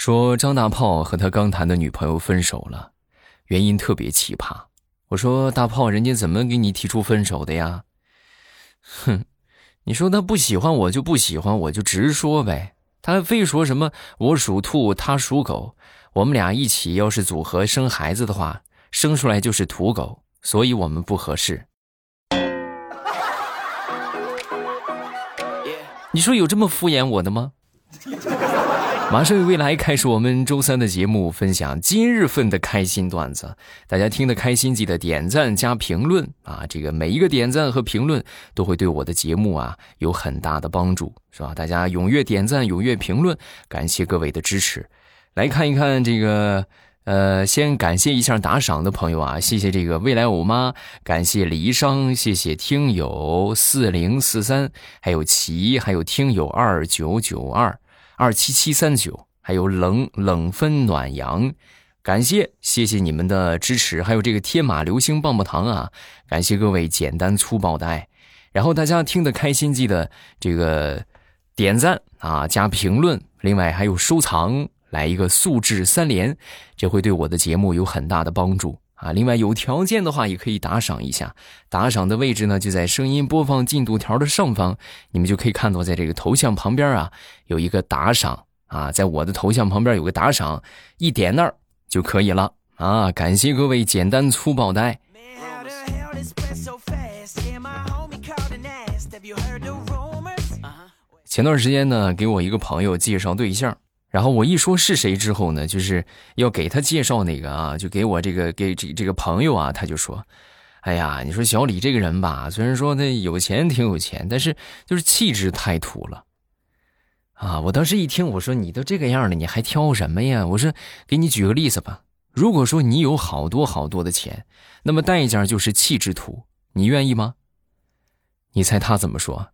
说张大炮和他刚谈的女朋友分手了，原因特别奇葩。我说大炮，人家怎么给你提出分手的呀？哼，你说他不喜欢我就不喜欢我就直说呗，他还非说什么我属兔他属狗，我们俩一起要是组合生孩子的话，生出来就是土狗，所以我们不合适。你说有这么敷衍我的吗？马上与未来开始我们周三的节目，分享今日份的开心段子。大家听得开心，记得点赞加评论啊！这个每一个点赞和评论都会对我的节目啊有很大的帮助，是吧？大家踊跃点赞，踊跃评论，感谢各位的支持。来看一看这个，呃，先感谢一下打赏的朋友啊，谢谢这个未来欧妈，感谢离殇，谢谢听友四零四三，还有齐，还有听友二九九二。二七七三九，还有冷冷分暖阳，感谢谢谢你们的支持，还有这个天马流星棒棒糖啊，感谢各位简单粗暴的爱，然后大家听得开心，记得这个点赞啊，加评论，另外还有收藏，来一个素质三连，这会对我的节目有很大的帮助。啊。另外有条件的话也可以打赏一下，打赏的位置呢就在声音播放进度条的上方，你们就可以看到在这个头像旁边啊。有一个打赏啊，在我的头像旁边有个打赏，一点那儿就可以了啊！感谢各位简单粗暴的爱。前段时间呢，给我一个朋友介绍对象，然后我一说是谁之后呢，就是要给他介绍那个啊，就给我这个给这这个朋友啊，他就说：“哎呀，你说小李这个人吧，虽然说他有钱挺有钱，但是就是气质太土了。”啊！我当时一听，我说你都这个样了，你还挑什么呀？我说，给你举个例子吧。如果说你有好多好多的钱，那么代价就是气质土，你愿意吗？你猜他怎么说？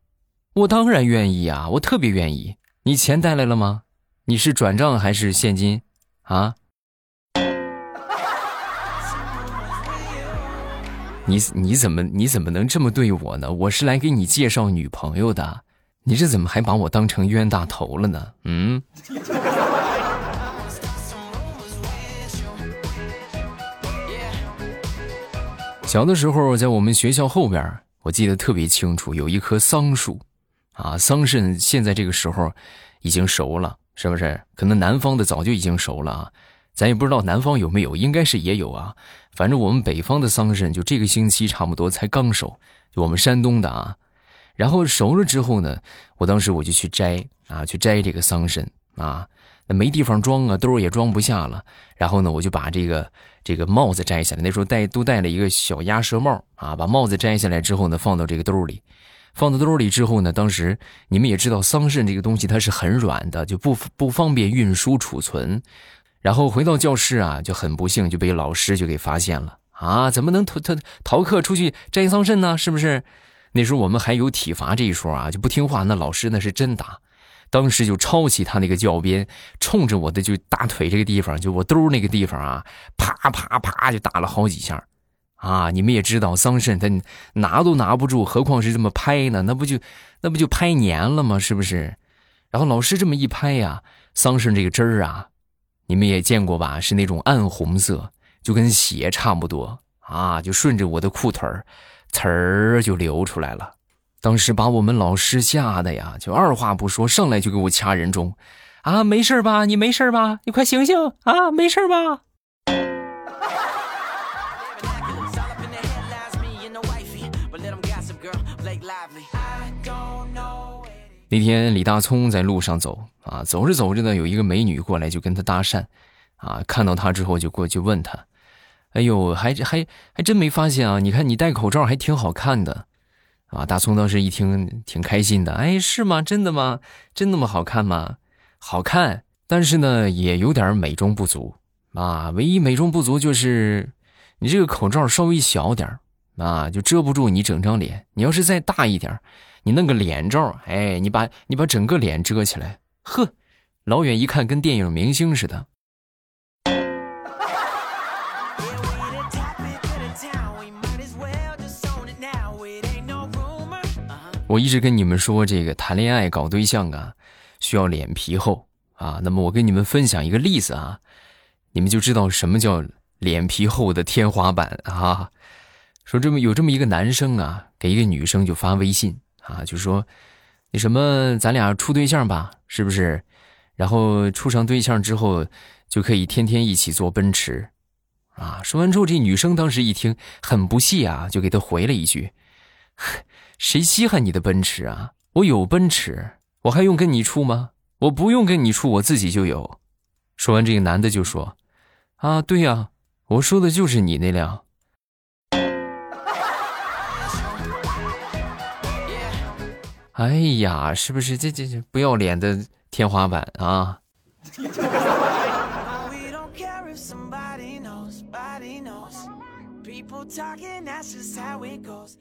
我当然愿意啊，我特别愿意。你钱带来了吗？你是转账还是现金？啊？你你怎么你怎么能这么对我呢？我是来给你介绍女朋友的。你这怎么还把我当成冤大头了呢？嗯。小的时候，在我们学校后边，我记得特别清楚，有一棵桑树，啊，桑葚现在这个时候已经熟了，是不是？可能南方的早就已经熟了啊，咱也不知道南方有没有，应该是也有啊。反正我们北方的桑葚，就这个星期差不多才刚熟，就我们山东的啊。然后熟了之后呢，我当时我就去摘啊，去摘这个桑葚啊，那没地方装啊，兜也装不下了。然后呢，我就把这个这个帽子摘下来，那时候戴都戴了一个小鸭舌帽啊，把帽子摘下来之后呢，放到这个兜里，放到兜里之后呢，当时你们也知道桑葚这个东西它是很软的，就不不方便运输储存。然后回到教室啊，就很不幸就被老师就给发现了啊，怎么能逃逃逃课出去摘桑葚呢？是不是？那时候我们还有体罚这一说啊，就不听话，那老师那是真打。当时就抄起他那个教鞭，冲着我的就大腿这个地方，就我兜那个地方啊，啪啪啪就打了好几下。啊，你们也知道桑葚他拿都拿不住，何况是这么拍呢？那不就那不就拍黏了吗？是不是？然后老师这么一拍呀，桑葚这个汁儿啊，你们也见过吧？是那种暗红色，就跟血差不多啊，就顺着我的裤腿儿。呲儿就流出来了，当时把我们老师吓得呀，就二话不说，上来就给我掐人中，啊，没事吧？你没事吧？你快醒醒啊！没事吧？那天李大聪在路上走啊，走着走着呢，有一个美女过来就跟他搭讪，啊，看到他之后就过去问他。哎呦，还还还真没发现啊！你看你戴口罩还挺好看的，啊！大葱当时一听挺开心的。哎，是吗？真的吗？真那么好看吗？好看，但是呢也有点美中不足啊。唯一美中不足就是你这个口罩稍微小点啊，就遮不住你整张脸。你要是再大一点你弄个脸罩，哎，你把你把整个脸遮起来，呵，老远一看跟电影明星似的。我一直跟你们说，这个谈恋爱搞对象啊，需要脸皮厚啊。那么我跟你们分享一个例子啊，你们就知道什么叫脸皮厚的天花板啊。说这么有这么一个男生啊，给一个女生就发微信啊，就说那什么，咱俩处对象吧，是不是？然后处上对象之后，就可以天天一起坐奔驰，啊！说完之后，这女生当时一听很不屑啊，就给他回了一句：“谁稀罕你的奔驰啊？我有奔驰，我还用跟你处吗？我不用跟你处，我自己就有。”说完，这个男的就说：“啊，对呀，我说的就是你那辆。”哎呀，是不是这这这不要脸的天花板啊？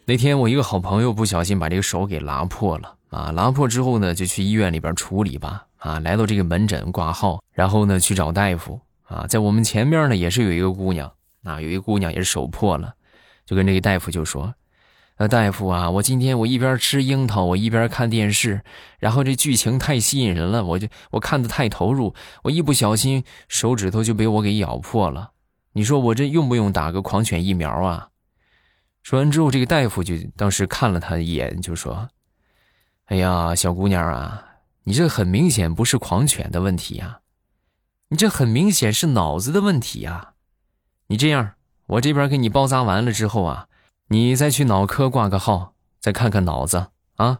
那天我一个好朋友不小心把这个手给拉破了啊，拉破之后呢，就去医院里边处理吧啊，来到这个门诊挂号，然后呢去找大夫啊，在我们前面呢也是有一个姑娘啊，有一个姑娘也是手破了，就跟这个大夫就说。呃，大夫啊，我今天我一边吃樱桃，我一边看电视，然后这剧情太吸引人了，我就我看的太投入，我一不小心手指头就被我给咬破了。你说我这用不用打个狂犬疫苗啊？说完之后，这个大夫就当时看了他一眼，就说：“哎呀，小姑娘啊，你这很明显不是狂犬的问题呀，你这很明显是脑子的问题呀。你这样，我这边给你包扎完了之后啊。”你再去脑科挂个号，再看看脑子啊。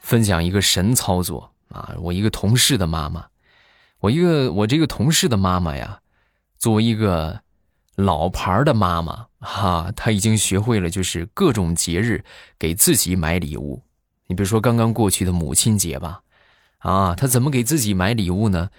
分享一个神操作啊！我一个同事的妈妈，我一个我这个同事的妈妈呀，作为一个老牌的妈妈哈，她已经学会了就是各种节日给自己买礼物。你比如说刚刚过去的母亲节吧。啊，他怎么给自己买礼物呢？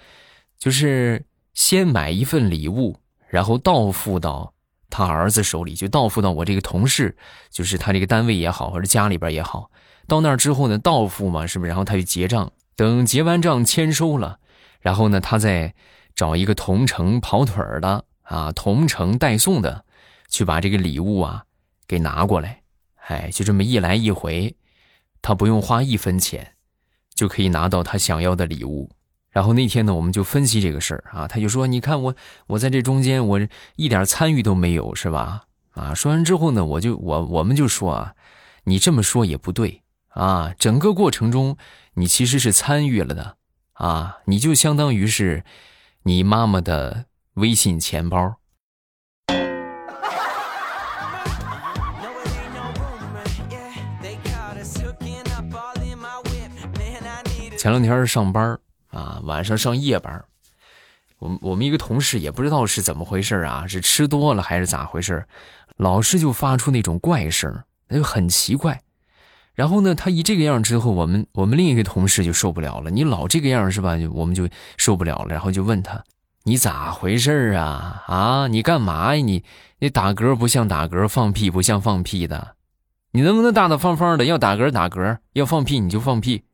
就是先买一份礼物，然后到付到他儿子手里，就到付到我这个同事，就是他这个单位也好，或者家里边也好。到那儿之后呢，到付嘛，是不是？然后他就结账，等结完账签收了，然后呢，他再找一个同城跑腿儿的啊，同城代送的，去把这个礼物啊给拿过来。哎，就这么一来一回，他不用花一分钱。就可以拿到他想要的礼物，然后那天呢，我们就分析这个事儿啊，他就说：“你看我，我在这中间，我一点参与都没有，是吧？”啊，说完之后呢，我就我我们就说啊，你这么说也不对啊，整个过程中你其实是参与了的啊，你就相当于是你妈妈的微信钱包。前两天上班啊，晚上上夜班我我们一个同事也不知道是怎么回事啊，是吃多了还是咋回事老是就发出那种怪声，那就很奇怪。然后呢，他一这个样之后，我们我们另一个同事就受不了了。你老这个样是吧？我们就受不了了。然后就问他：“你咋回事啊？啊，你干嘛呀？你你打嗝不像打嗝，放屁不像放屁的。你能不能大大方方的？要打嗝打嗝，要放屁你就放屁。”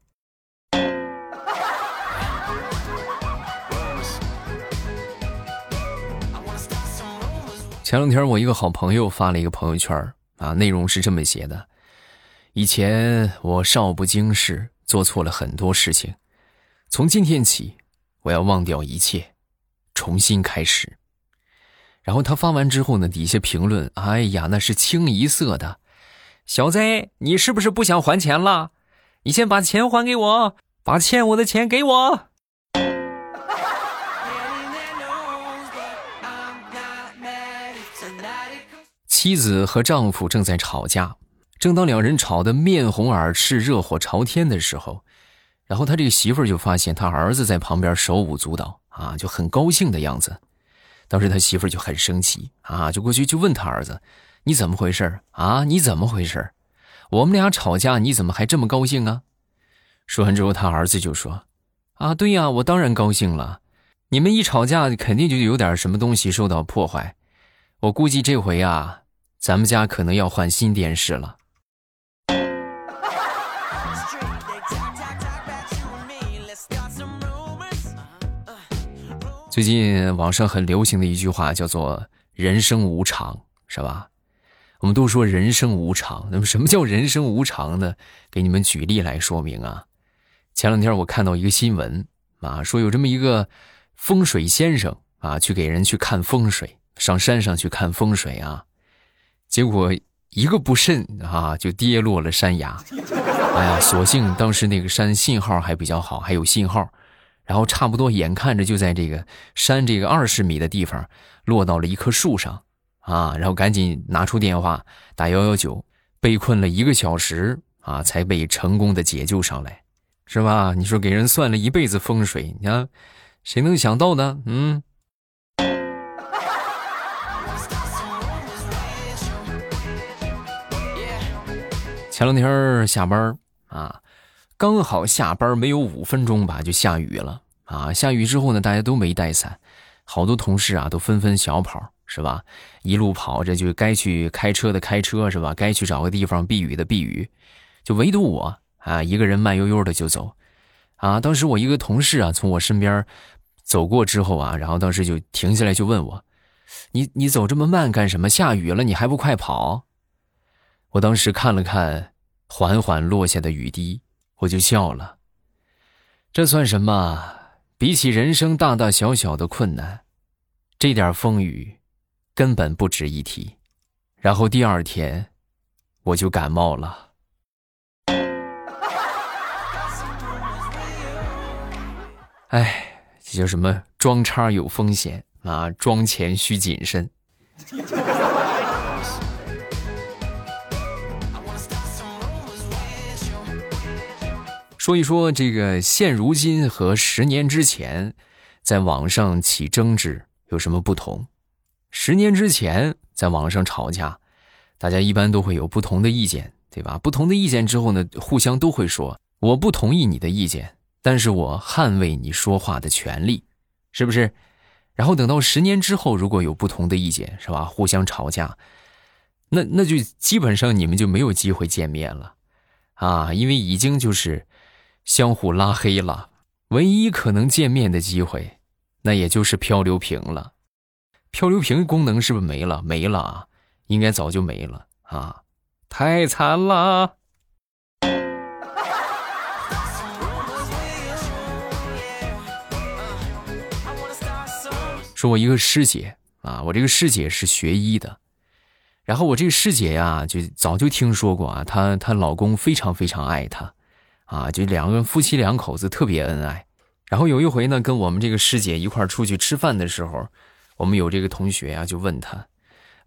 前两天我一个好朋友发了一个朋友圈啊，内容是这么写的：以前我少不经事，做错了很多事情，从今天起，我要忘掉一切，重新开始。然后他发完之后呢，底下评论：哎呀，那是清一色的，小子，你是不是不想还钱了？你先把钱还给我，把欠我的钱给我。妻子和丈夫正在吵架，正当两人吵得面红耳赤、热火朝天的时候，然后他这个媳妇儿就发现他儿子在旁边手舞足蹈啊，就很高兴的样子。当时他媳妇儿就很生气啊，就过去就问他儿子：“你怎么回事啊？你怎么回事我们俩吵架，你怎么还这么高兴啊？”说完之后，他儿子就说：“啊，对呀，我当然高兴了。你们一吵架，肯定就有点什么东西受到破坏。我估计这回啊。”咱们家可能要换新电视了。最近网上很流行的一句话叫做“人生无常”，是吧？我们都说人生无常，那么什么叫人生无常呢？给你们举例来说明啊。前两天我看到一个新闻啊，说有这么一个风水先生啊，去给人去看风水，上山上去看风水啊，结果一个不慎啊，就跌落了山崖。哎呀，所幸当时那个山信号还比较好，还有信号，然后差不多眼看着就在这个山这个二十米的地方落到了一棵树上。啊，然后赶紧拿出电话打幺幺九，被困了一个小时啊，才被成功的解救上来，是吧？你说给人算了一辈子风水，你看谁能想到呢？嗯。前两天下班啊，刚好下班没有五分钟吧，就下雨了啊。下雨之后呢，大家都没带伞，好多同事啊都纷纷小跑。是吧？一路跑着就该去开车的开车，是吧？该去找个地方避雨的避雨，就唯独我啊，一个人慢悠悠的就走。啊，当时我一个同事啊，从我身边走过之后啊，然后当时就停下来就问我：“你你走这么慢干什么？下雨了你还不快跑？”我当时看了看缓缓落下的雨滴，我就笑了。这算什么？比起人生大大小小的困难，这点风雨。根本不值一提，然后第二天我就感冒了。哎，这叫什么？装叉有风险啊！装钱需谨慎。说一说这个现如今和十年之前，在网上起争执有什么不同？十年之前，在网上吵架，大家一般都会有不同的意见，对吧？不同的意见之后呢，互相都会说我不同意你的意见，但是我捍卫你说话的权利，是不是？然后等到十年之后，如果有不同的意见，是吧？互相吵架，那那就基本上你们就没有机会见面了，啊，因为已经就是相互拉黑了，唯一可能见面的机会，那也就是漂流瓶了。漂流瓶功能是不是没了？没了啊，应该早就没了啊，太惨了。说我一个师姐啊，我这个师姐是学医的，然后我这个师姐呀，就早就听说过啊，她她老公非常非常爱她，啊，就两个人夫妻两口子特别恩爱。然后有一回呢，跟我们这个师姐一块出去吃饭的时候。我们有这个同学呀，就问他：“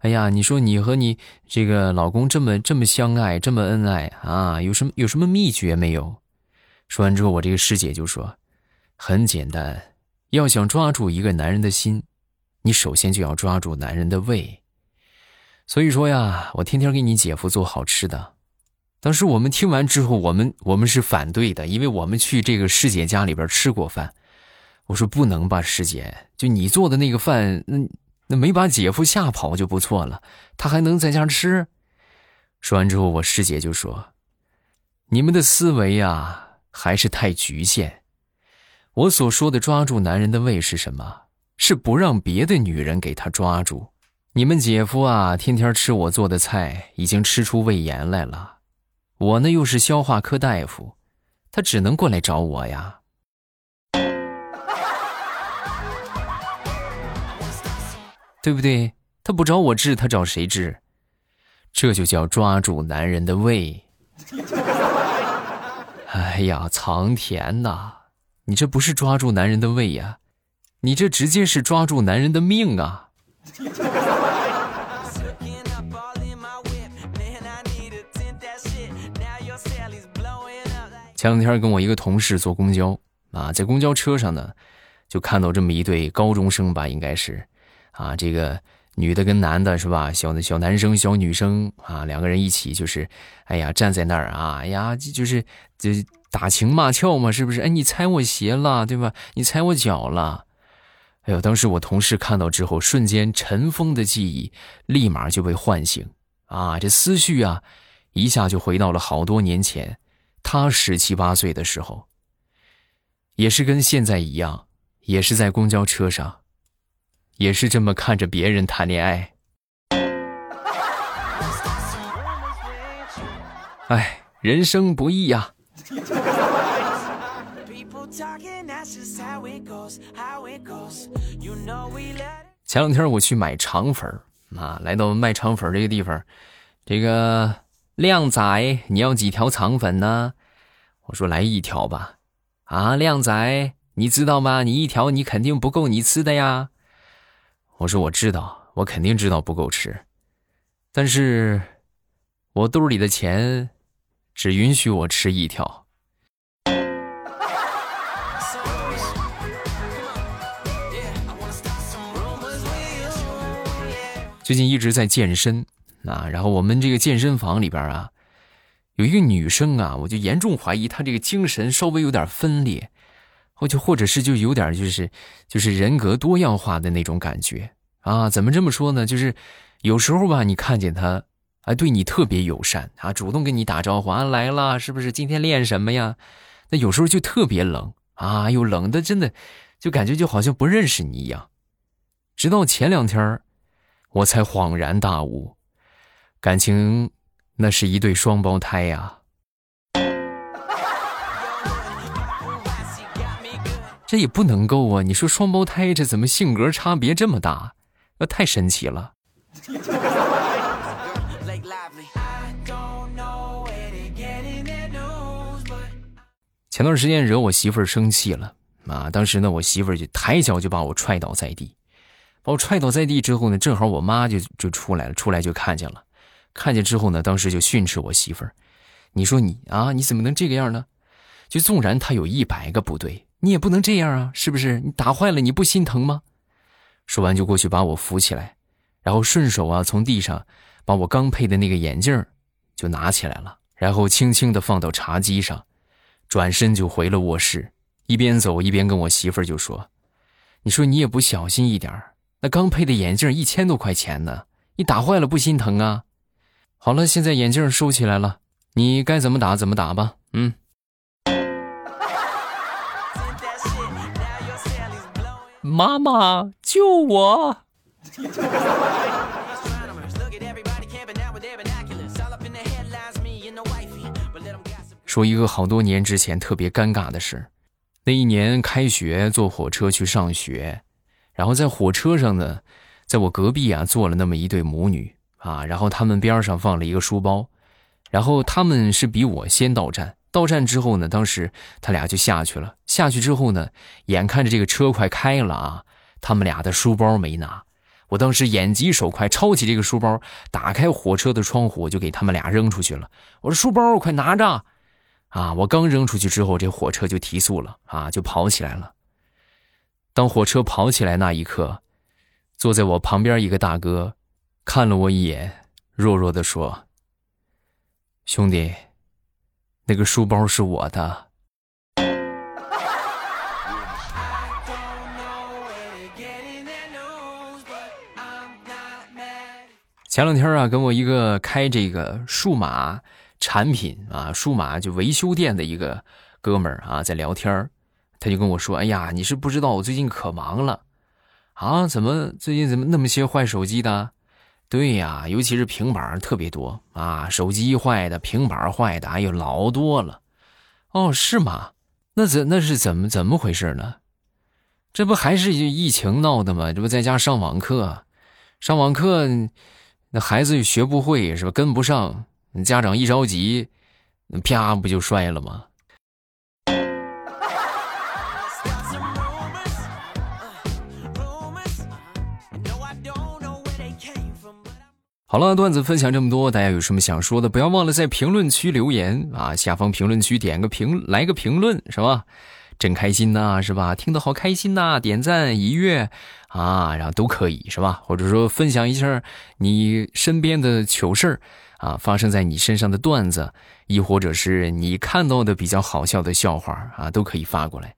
哎呀，你说你和你这个老公这么这么相爱，这么恩爱啊，有什么有什么秘诀没有？”说完之后，我这个师姐就说：“很简单，要想抓住一个男人的心，你首先就要抓住男人的胃。所以说呀，我天天给你姐夫做好吃的。当时我们听完之后，我们我们是反对的，因为我们去这个师姐家里边吃过饭。”我说不能吧，师姐，就你做的那个饭，那那没把姐夫吓跑就不错了，他还能在家吃。说完之后，我师姐就说：“你们的思维呀，还是太局限。我所说的抓住男人的胃是什么？是不让别的女人给他抓住。你们姐夫啊，天天吃我做的菜，已经吃出胃炎来了。我呢，又是消化科大夫，他只能过来找我呀。”对不对？他不找我治，他找谁治？这就叫抓住男人的胃。哎呀，藏田呐！你这不是抓住男人的胃呀，你这直接是抓住男人的命啊！前两天跟我一个同事坐公交啊，在公交车上呢，就看到这么一对高中生吧，应该是。啊，这个女的跟男的是吧？小小男生、小女生啊，两个人一起就是，哎呀，站在那儿啊，哎呀，就是就打情骂俏嘛，是不是？哎，你踩我鞋了，对吧？你踩我脚了。哎呦，当时我同事看到之后，瞬间尘封的记忆立马就被唤醒啊，这思绪啊，一下就回到了好多年前，他十七八岁的时候，也是跟现在一样，也是在公交车上。也是这么看着别人谈恋爱。哎，人生不易呀。前两天我去买肠粉啊，来到卖肠粉这个地方，这个靓仔，你要几条肠粉呢？我说来一条吧。啊，靓仔，你知道吗？你一条你肯定不够你吃的呀。我说我知道，我肯定知道不够吃，但是我兜里的钱只允许我吃一条。最近一直在健身啊，然后我们这个健身房里边啊，有一个女生啊，我就严重怀疑她这个精神稍微有点分裂，或就或者是就有点就是就是人格多样化的那种感觉啊。怎么这么说呢？就是有时候吧，你看见她啊，对你特别友善啊，主动跟你打招呼啊，来了，是不是今天练什么呀？那有时候就特别冷啊，又冷的真的就感觉就好像不认识你一样。直到前两天我才恍然大悟，感情那是一对双胞胎呀！这也不能够啊！你说双胞胎这怎么性格差别这么大？那太神奇了。前段时间惹我媳妇儿生气了啊！当时呢，我媳妇儿就抬脚就把我踹倒在地。把我踹倒在地之后呢，正好我妈就就出来了，出来就看见了，看见之后呢，当时就训斥我媳妇儿：“你说你啊，你怎么能这个样呢？就纵然他有一百个不对，你也不能这样啊，是不是？你打坏了你不心疼吗？”说完就过去把我扶起来，然后顺手啊从地上把我刚配的那个眼镜就拿起来了，然后轻轻的放到茶几上，转身就回了卧室，一边走一边跟我媳妇儿就说：“你说你也不小心一点。”那刚配的眼镜一千多块钱呢，你打坏了不心疼啊？好了，现在眼镜收起来了，你该怎么打怎么打吧。嗯。妈妈救我！说一个好多年之前特别尴尬的事，那一年开学坐火车去上学。然后在火车上呢，在我隔壁啊坐了那么一对母女啊，然后他们边上放了一个书包，然后他们是比我先到站，到站之后呢，当时他俩就下去了，下去之后呢，眼看着这个车快开了啊，他们俩的书包没拿，我当时眼疾手快，抄起这个书包，打开火车的窗户，我就给他们俩扔出去了。我说书包快拿着，啊，我刚扔出去之后，这火车就提速了啊，就跑起来了。当火车跑起来那一刻，坐在我旁边一个大哥看了我一眼，弱弱的说：“兄弟，那个书包是我的。”前两天啊，跟我一个开这个数码产品啊、数码就维修店的一个哥们儿啊，在聊天。他就跟我说：“哎呀，你是不知道我最近可忙了，啊，怎么最近怎么那么些坏手机的？对呀，尤其是平板特别多啊，手机坏的、平板坏的，哎呦，老多了。哦，是吗？那怎那是怎么怎么回事呢？这不还是疫情闹的吗？这不在家上网课，上网课，那孩子学不会是吧？跟不上，家长一着急，啪不就摔了吗？”好了，段子分享这么多，大家有什么想说的，不要忘了在评论区留言啊！下方评论区点个评，来个评论是吧？真开心呐，是吧？听得好开心呐，点赞一跃啊，然后都可以是吧？或者说分享一下你身边的糗事儿啊，发生在你身上的段子，亦或者是你看到的比较好笑的笑话啊，都可以发过来。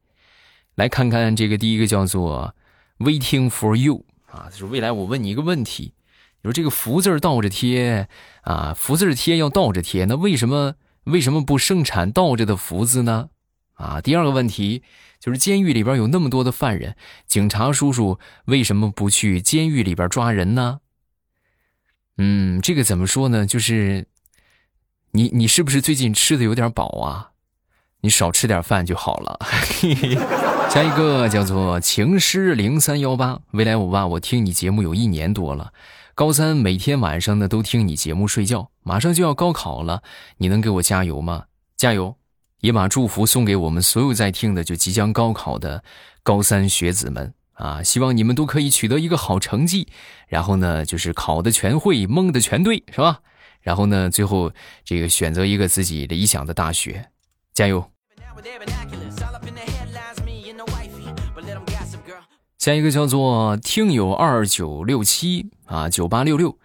来看看这个第一个叫做 “waiting for you” 啊，就是未来我问你一个问题。你说这个福字倒着贴啊，福字贴要倒着贴，那为什么为什么不生产倒着的福字呢？啊，第二个问题就是监狱里边有那么多的犯人，警察叔叔为什么不去监狱里边抓人呢？嗯，这个怎么说呢？就是你你是不是最近吃的有点饱啊？你少吃点饭就好了。下一个叫做情诗零三幺八，未来我爸，我听你节目有一年多了，高三每天晚上呢都听你节目睡觉，马上就要高考了，你能给我加油吗？加油！也把祝福送给我们所有在听的就即将高考的高三学子们啊！希望你们都可以取得一个好成绩，然后呢就是考的全会，蒙的全对，是吧？然后呢最后这个选择一个自己理想的大学，加油！下一个叫做听友二九六七啊九八六六，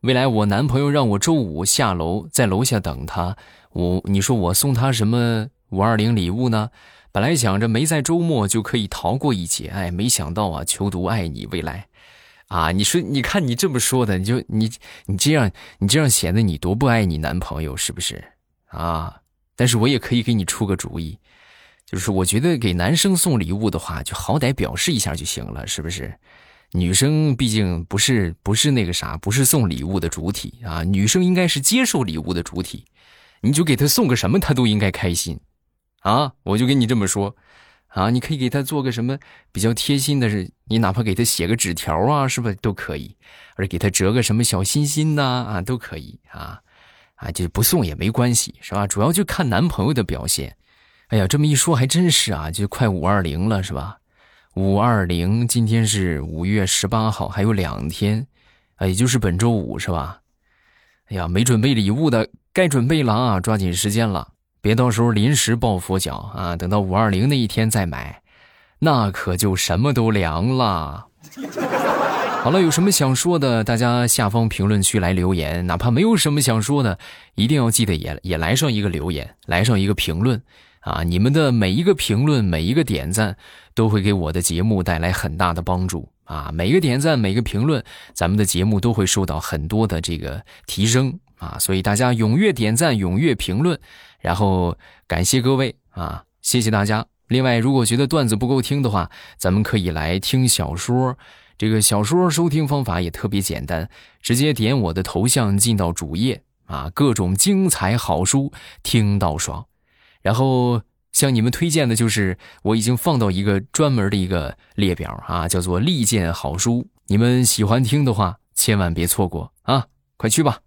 未来我男朋友让我周五下楼在楼下等他，我你说我送他什么五二零礼物呢？本来想着没在周末就可以逃过一劫，哎，没想到啊，求读爱你未来，啊，你说你看你这么说的，你就你你这样你这样显得你多不爱你男朋友是不是啊？但是我也可以给你出个主意。就是我觉得给男生送礼物的话，就好歹表示一下就行了，是不是？女生毕竟不是不是那个啥，不是送礼物的主体啊，女生应该是接受礼物的主体。你就给她送个什么，她都应该开心，啊！我就跟你这么说，啊，你可以给她做个什么比较贴心的，是你哪怕给她写个纸条啊，是不是都可以？或者给她折个什么小心心呐，啊，都可以啊，啊，就不送也没关系，是吧？主要就看男朋友的表现。哎呀，这么一说还真是啊，就快五二零了，是吧？五二零，今天是五月十八号，还有两天，啊，也就是本周五，是吧？哎呀，没准备礼物的该准备了啊，抓紧时间了，别到时候临时抱佛脚啊！等到五二零那一天再买，那可就什么都凉了。好了，有什么想说的，大家下方评论区来留言，哪怕没有什么想说的，一定要记得也也来上一个留言，来上一个评论。啊！你们的每一个评论、每一个点赞，都会给我的节目带来很大的帮助啊！每一个点赞、每个评论，咱们的节目都会受到很多的这个提升啊！所以大家踊跃点赞、踊跃评论，然后感谢各位啊！谢谢大家。另外，如果觉得段子不够听的话，咱们可以来听小说。这个小说收听方法也特别简单，直接点我的头像进到主页啊，各种精彩好书听到爽。然后向你们推荐的就是我已经放到一个专门的一个列表啊，叫做利剑好书。你们喜欢听的话，千万别错过啊！快去吧。